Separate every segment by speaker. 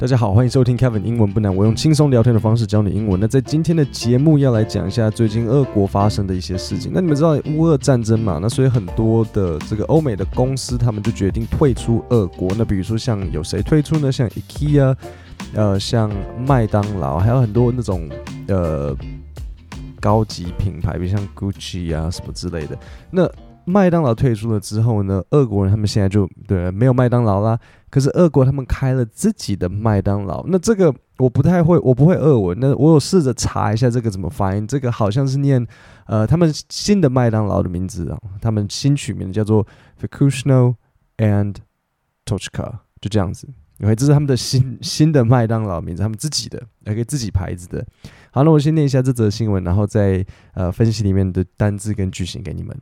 Speaker 1: 大家好，欢迎收听 Kevin 英文不难，我用轻松聊天的方式教你英文。那在今天的节目要来讲一下最近俄国发生的一些事情。那你们知道乌俄战争嘛？那所以很多的这个欧美的公司他们就决定退出俄国。那比如说像有谁退出呢？像 IKEA，呃，像麦当劳，还有很多那种呃高级品牌，比如像 Gucci 啊什么之类的。那麦当劳退出了之后呢，俄国人他们现在就对没有麦当劳啦。可是俄国他们开了自己的麦当劳，那这个我不太会，我不会俄文。那我有试着查一下这个怎么发音，这个好像是念呃他们新的麦当劳的名字啊，他们新取名叫做 Vikushno and Tochka，就这样子。OK，这是他们的新新的麦当劳名字，他们自己的，OK 自己牌子的。好，那我先念一下这则新闻，然后再呃分析里面的单字跟句型给你们。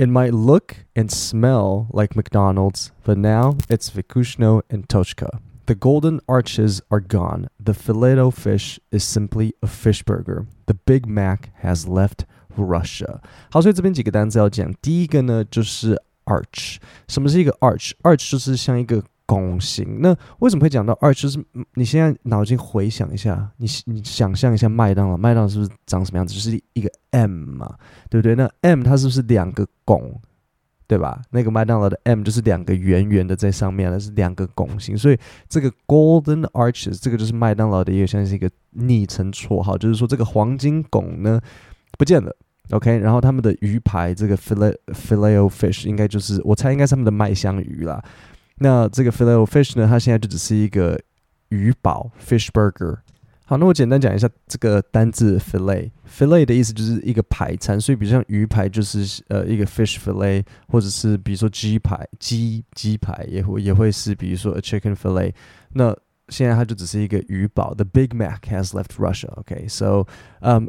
Speaker 1: It might look and smell like McDonald's, but now it's Vikushno and Tochka. The golden arches are gone. The Filet-O-Fish is simply a fish burger. The Big Mac has left Russia. 好，所以这边几个单词要讲。第一个呢，就是 arch。什么是一个 arch？arch 就是像一个拱形。那为什么会讲到二？就是你现在脑筋回想一下，你你想象一下麦当劳，麦当劳是不是长什么样子？就是一个 M 嘛，对不对？那 M 它是不是两个拱，对吧？那个麦当劳的 M 就是两个圆圆的在上面，那是两个拱形。所以这个 Golden Arches 这个就是麦当劳的一个像是一个昵称绰号，就是说这个黄金拱呢不见了。OK，然后他们的鱼排这个 Filet Filet Fish 应该就是我猜应该是他们的麦香鱼啦。那这个 fillet fish 呢？它现在就只是一个鱼堡 fish burger。好，那我简单讲一下这个单字 fillet。fillet 的意思就是一个排餐，所以比如像鱼排就是呃一个 fish fillet，或者是比如说鸡排鸡鸡排也会也会是比如说 a chicken filet。那现在它就只是一个鱼堡。The Big Mac has left Russia. OK，so 嗯，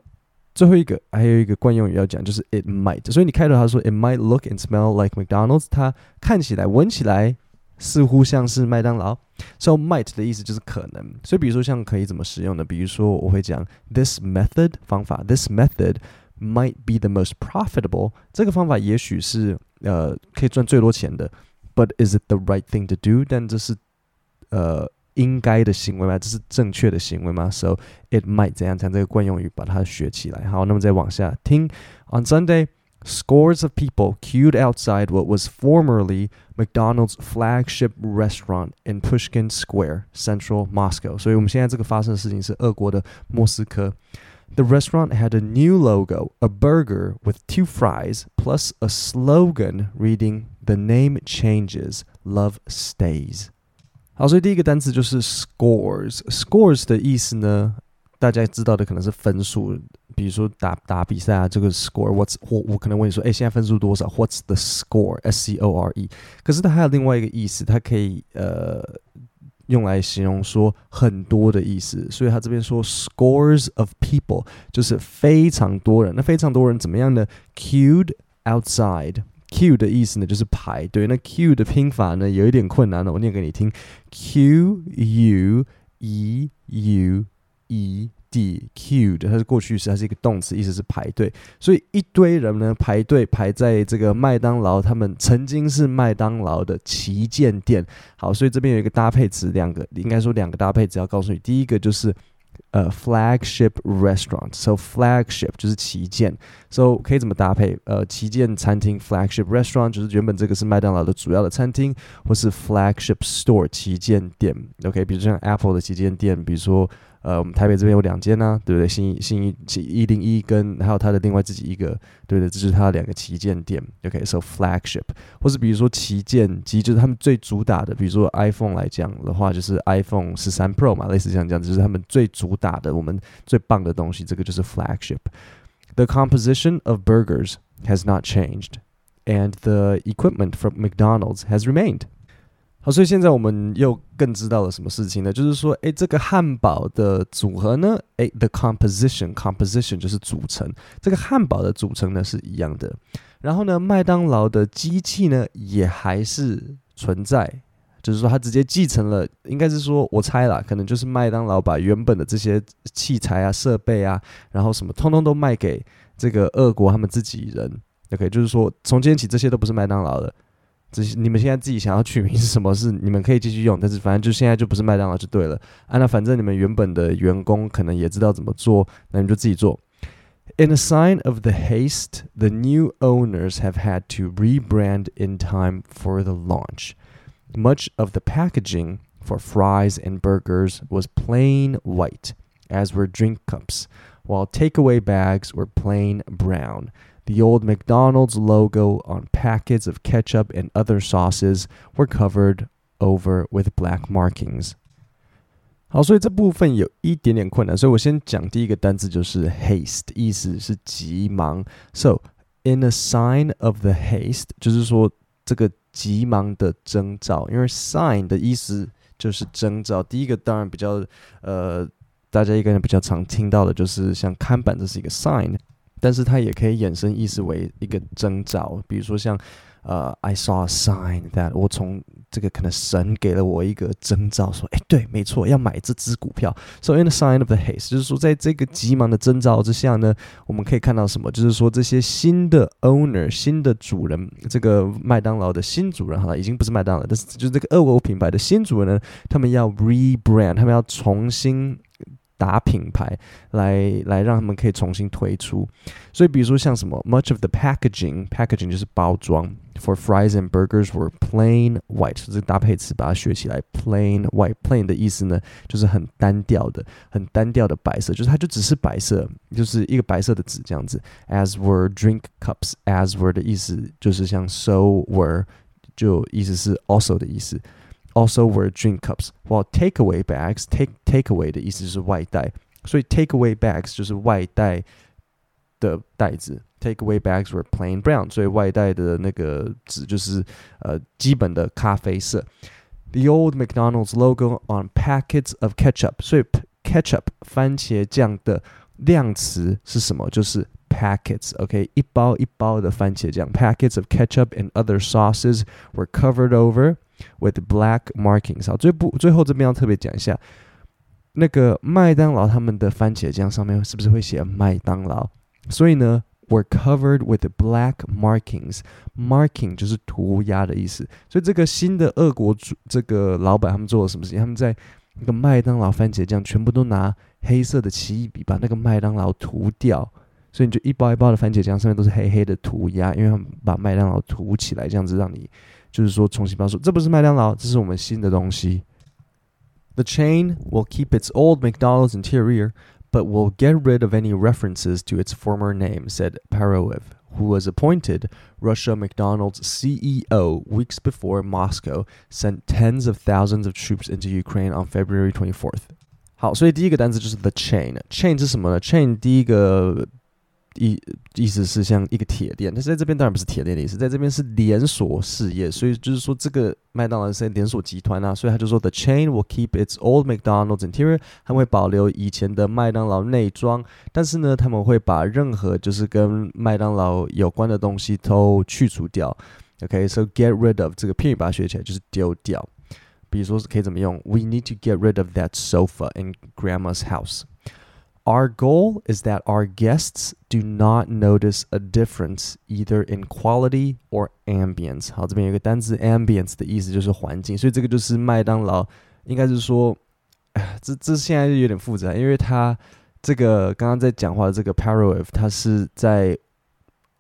Speaker 1: 最后一个还有一个惯用语要讲，就是 it might。所以你开头他说 it might look and smell like McDonald's，它看起来闻起来。似乎像是麦当劳，so might 的意思就是可能，所以比如说像可以怎么使用呢？比如说我会讲 this method 方法，this method might be the most profitable，这个方法也许是呃可以赚最多钱的，but is it the right thing to do？但这是呃应该的行为吗？这是正确的行为吗？So it might 怎样讲这个惯用语把它学起来。好，那么再往下听，on Sunday。 Scores of people queued outside what was formerly McDonald's flagship restaurant in Pushkin Square, central Moscow. 所以我们现在这个发生的事情是俄国的莫斯科。The restaurant had a new logo, a burger with two fries, plus a slogan reading "The name changes, love stays." 好，所以第一个单词就是 scores。scores 的意思呢， 大家知道的可能是分数，比如说打打比赛啊，这个 score，what's 我我可能问你说，哎，现在分数多少？What's the score？S C O R E。可是它还有另外一个意思，它可以呃用来形容说很多的意思。所以它这边说 scores of people 就是非常多人。那非常多人怎么样呢？Queued outside。Q 的意思呢就是排队。那 Q 的拼法呢有一点困难的，我念给你听：Q U E U。E D Q 的它是过去式，它是一个动词，意思是排队。所以一堆人呢排队排在这个麦当劳，他们曾经是麦当劳的旗舰店。好，所以这边有一个搭配词，两个应该说两个搭配词要告诉你。第一个就是呃 flagship restaurant，so flagship 就是旗舰，so 可以怎么搭配？呃，旗舰餐厅 flagship restaurant 就是原本这个是麦当劳的主要的餐厅，或是 flagship store 旗舰店。OK，比如像 Apple 的旗舰店，比如说。呃，我们台北这边有两间呢，对不对？新新一一零一跟还有它的另外自己一个，对不对？这是它的两个旗舰店。OK，so flagship，或是比如说旗舰机，就是他们最主打的，比如说 iPhone 来讲的话，就是 iPhone 十三 Pro 嘛，类似像这样，就是他们最主打的，我们最棒的东西，这个就是 flagship。The composition of burgers has not changed, and the equipment from McDonald's has remained. 好，所以现在我们又更知道了什么事情呢？就是说，诶，这个汉堡的组合呢，诶，the composition，composition 就是组成，这个汉堡的组成呢是一样的。然后呢，麦当劳的机器呢也还是存在，就是说它直接继承了，应该是说我猜啦，可能就是麦当劳把原本的这些器材啊、设备啊，然后什么通通都卖给这个俄国他们自己人。OK，就是说从今天起这些都不是麦当劳的。这些你们现在自己想要取名是什么？是你们可以继续用，但是反正就现在就不是麦当劳就对了。啊，那反正你们原本的员工可能也知道怎么做，那你们就自己做。In a sign of the haste, the new owners have had to rebrand in time for the launch. Much of the packaging for fries and burgers was plain white, as were drink cups, while takeaway bags were plain brown. The old McDonald's logo on packets of ketchup and other sauces were covered over with black markings. 好，所以这部分有一点点困难，所以我先讲第一个单词就是 haste，意思是急忙。So in a sign of the haste，就是说这个急忙的征兆，因为 sign 的意思就是征兆。第一个当然比较呃，大家一个人比较常听到的就是像看板，这是一个 sign， 但是它也可以衍生意思为一个征兆，比如说像。呃、，I saw a sign that 我从这个可能神给了我一个征兆，说，哎，对，没错，要买这只股票。So in the sign of the haste，就是说，在这个急忙的征兆之下呢，我们可以看到什么？就是说，这些新的 owner，新的主人，这个麦当劳的新主人，哈，已经不是麦当劳，但是就是这个俄国品牌的新主人呢，他们要 rebrand，他们要重新。打品牌来来让他们可以重新推出，所以比如说像什么，much of the packaging，packaging 就是包装，for fries and burgers were plain white，这个搭配词把它学起来，plain white，plain 的意思呢就是很单调的，很单调的白色，就是它就只是白色，就是一个白色的纸这样子。As were drink cups，as were 的意思就是像 so were，就意思是 also 的意思。 also were drink cups, while takeaway bags take takeaway 的意思就是外带，所以 takeaway bags 就是外带的袋子。Takeaway bags were plain brown，所以外带的那个纸就是呃基本的咖啡色。The old McDonald's logo on packets of ketchup，所以 ketchup 番茄酱的量词是什么？就是 packets，OK，、okay? 一包一包的番茄酱。Packets of ketchup and other sauces were covered over With black markings。好，最不最后这边要特别讲一下，那个麦当劳他们的番茄酱上面是不是会写麦当劳？所以呢，were covered with black markings。marking 就是涂鸦的意思。所以这个新的俄国主这个老板他们做了什么事情？他们在那个麦当劳番茄酱全部都拿黑色的奇异笔把那个麦当劳涂掉。所以你就一包一包的番茄酱上面都是黑黑的涂鸦，因为他们把麦当劳涂起来，这样子让你就是说重新包装，这不是麦当劳，这是我们新的东西。The chain will keep its old McDonald's interior, but will get rid of any references to its former name, said Paroev, who was appointed Russia McDonald's CEO weeks before Moscow sent tens of thousands of troops into Ukraine on February 24th. 好，所以第一个单词就是 the chain。chain 是什么呢？chain 第一个 意意思是像一个铁链，但是在这边当然不是铁链的意思，在这边是连锁事业，所以就是说这个麦当劳是连锁集团啊，所以他就说 the chain will keep its old McDonald's interior，他们会保留以前的麦当劳内装，但是呢，他们会把任何就是跟麦当劳有关的东西都去除掉。OK，so get rid of 这个片语把它学起来就是丢掉。比如说可以怎么用？We need to get rid of that sofa in Grandma's house。Our goal is that our guests do not notice a difference either in quality or ambience。好，这边有个单词 ambience 的意思就是环境，所以这个就是麦当劳，应该是说，这这现在有点复杂，因为它这个刚刚在讲话的这个 Paroev，它是在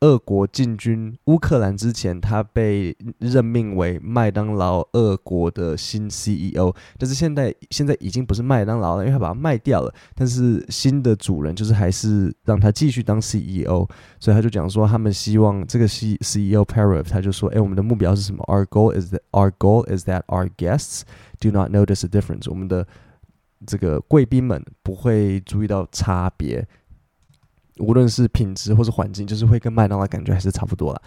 Speaker 1: 俄国进军乌克兰之前，他被任命为麦当劳俄国的新 CEO。但是现在现在已经不是麦当劳了，因为他把它卖掉了。但是新的主人就是还是让他继续当 CEO，所以他就讲说，他们希望这个 CEO Parov，他就说，哎，我们的目标是什么？Our goal is that our goal is that our guests do not notice a difference。我们的这个贵宾们不会注意到差别。无论是品质或是环境，就是会跟麦当劳感觉还是差不多了。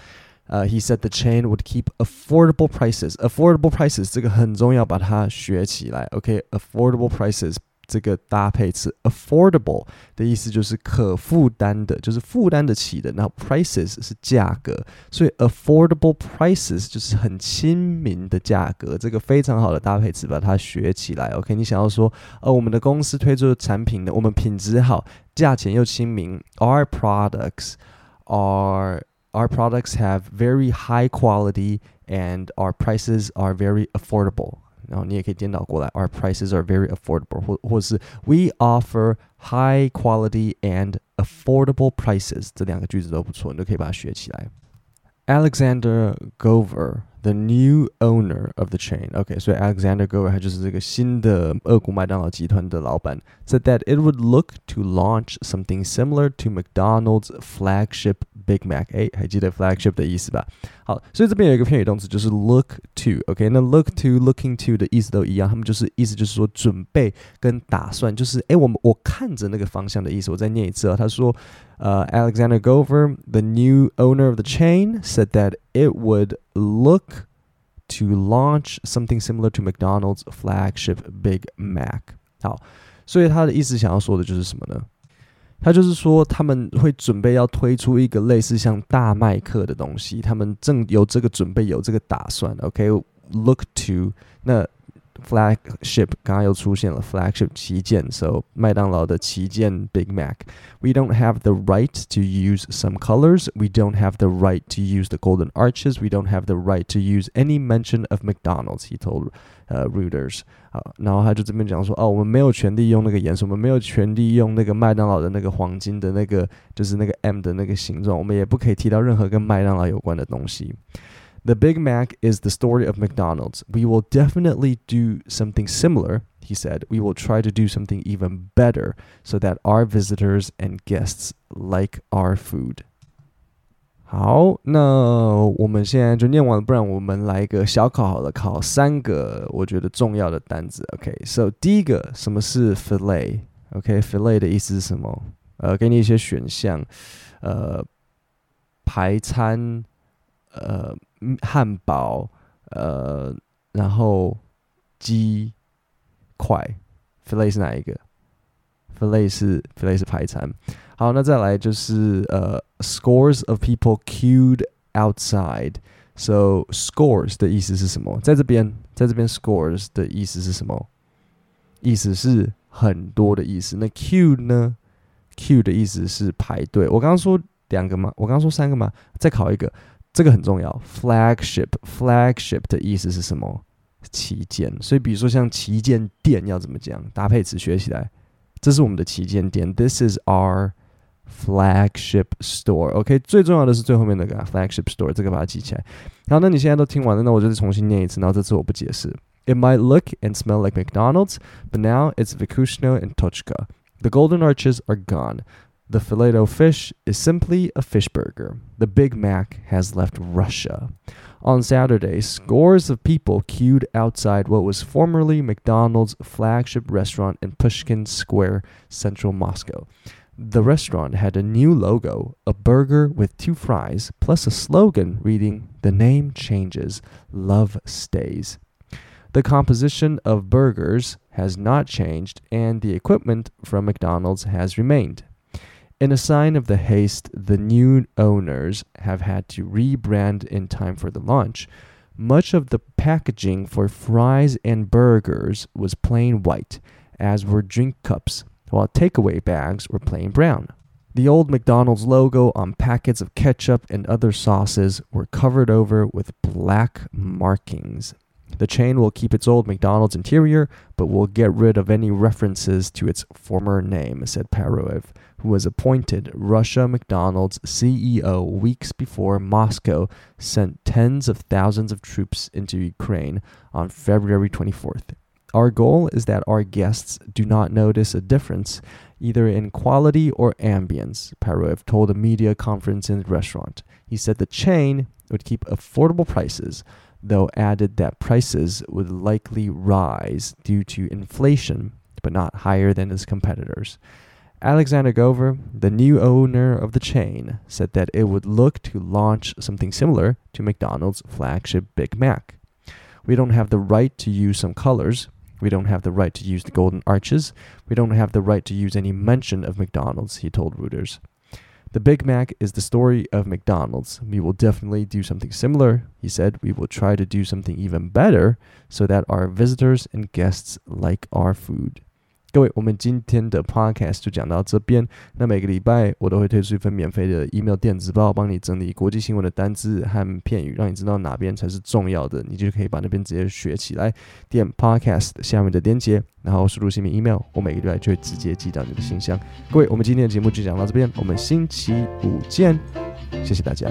Speaker 1: 呃、，He said the chain would keep affordable prices. Affordable prices 这个很重要，把它学起来。OK，affordable、prices 这个搭配词，affordable 的意思就是可负担的，就是负担得起的。然后 prices 是价格，所以 affordable prices 就是很亲民的价格。这个非常好的搭配词，把它学起来。OK，你想要说，呃，我们的公司推出的产品呢，我们品质好，价钱又亲民。Our products are our products have very high quality and our prices are very affordable. 然后你也可以颠倒过来，Our prices are very affordable，或或是 We offer high quality and affordable prices，这两个句子都不错，你都可以把它学起来。 Alexander Govor, the new owner of the chain. Okay, so Alexander Govor uh, said that it would look to launch something similar to McDonald's flagship Big Mac，哎，还记得 flagship 的意思吧？好，所以这边有一个片语动词就是 look to，OK，、okay? 那 look to、looking to 的意思都一样，他们就是意思就是说准备跟打算，就是哎，我们我看着那个方向的意思。我再念一次啊，他说，呃、uh,，Alexander Govor，the new owner of the chain，said that it would look to launch something similar to McDonald's flagship Big Mac。好，所以他的意思想要说的就是什么呢？他就是说他们会准备要推出一个类似像大麦克的东西，他们正有这个准备，有这个打算。OK，look、to 那 flagship 刚刚又出现了 flagship 旗舰，so 麦当劳的旗舰 Big Mac。We don't have the right to use some colors. We don't have the right to use the golden arches. We don't have the right to use any mention of McDonald's. He told 呃 Reuters 啊，然后他就这边讲说，哦，我们没有权利用那个颜色，我们没有权利用那个麦当劳的那个黄金的那个，就是那个 M 的那个形状，我们也不可以提到任何跟麦当劳有关的东西。 the Big Mac is the story of McDonald's. We will definitely do something similar, he said. We will try to do something even better so that our visitors and guests like our food. 好，那我们现在就念完了，不然我们来一个小考好了，考三个我觉得重要的单词。OK，so、okay, 第一个什么是 fillet？OK，fillet、okay, 的意思是什么？呃，给你一些选项，呃，排餐， 呃。汉堡，呃，然后鸡块，filet 是哪一个？filet 是 filet 是排餐。好，那再来就是呃，scores of people queued outside。So scores 的意思是什么？在这边，在这边 scores 的意思是什么？意思是很多的意思。那 queue 呢？queue 的意思是排队。我刚刚说两个吗？我刚刚说三个吗？再考一个。这个很重要，flagship，flagship 的意思是什么？旗舰。所以，比如说像旗舰店要怎么讲？搭配词学起来，这是我们的旗舰店，This is our flagship store。OK，最重要的是最后面那个 flagship store，这个把它记起来。好，那你现在都听完了，那我就是重新念一次，然后这次我不解释。It might look and smell like McDonald's, but now it's Vikushno and Tochka. The golden arches are gone. The Filet-O-Fish is simply a fish burger. The Big Mac has left Russia. On Saturday, scores of people queued outside what was formerly McDonald's flagship restaurant in Pushkin Square, central Moscow. The restaurant had a new logo, a burger with two fries, plus a slogan reading, The name changes, love stays. The composition of burgers has not changed, and the equipment from McDonald's has remained. In a sign of the haste the new owners have had to rebrand in time for the launch, much of the packaging for fries and burgers was plain white, as were drink cups, while takeaway bags were plain brown. The old McDonald's logo on packets of ketchup and other sauces were covered over with black markings. The chain will keep its old McDonald's interior, but will get rid of any references to its former name, said Paroev who was appointed Russia McDonald's CEO weeks before Moscow sent tens of thousands of troops into Ukraine on February 24th. Our goal is that our guests do not notice a difference either in quality or ambience, Paroev told a media conference in the restaurant. He said the chain would keep affordable prices, though added that prices would likely rise due to inflation, but not higher than its competitors. Alexander Govor, the new owner of the chain, said that it would look to launch something similar to McDonald's flagship Big Mac. We don't have the right to use some colors. We don't have the right to use the golden arches. We don't have the right to use any mention of McDonald's, he told Reuters. The Big Mac is the story of McDonald's. We will definitely do something similar, he said. We will try to do something even better so that our visitors and guests like our food. 各位，我们今天的 podcast 就讲到这边。那每个礼拜我都会推出一份免费的 email 电子报，帮你整理国际新闻的单字和片语，让你知道哪边才是重要的，你就可以把那边直接学起来。点 podcast 下面的链接，然后输入姓名 email，我每个礼拜就会直接寄到你的信箱。各位，我们今天的节目就讲到这边，我们星期五见，谢谢大家。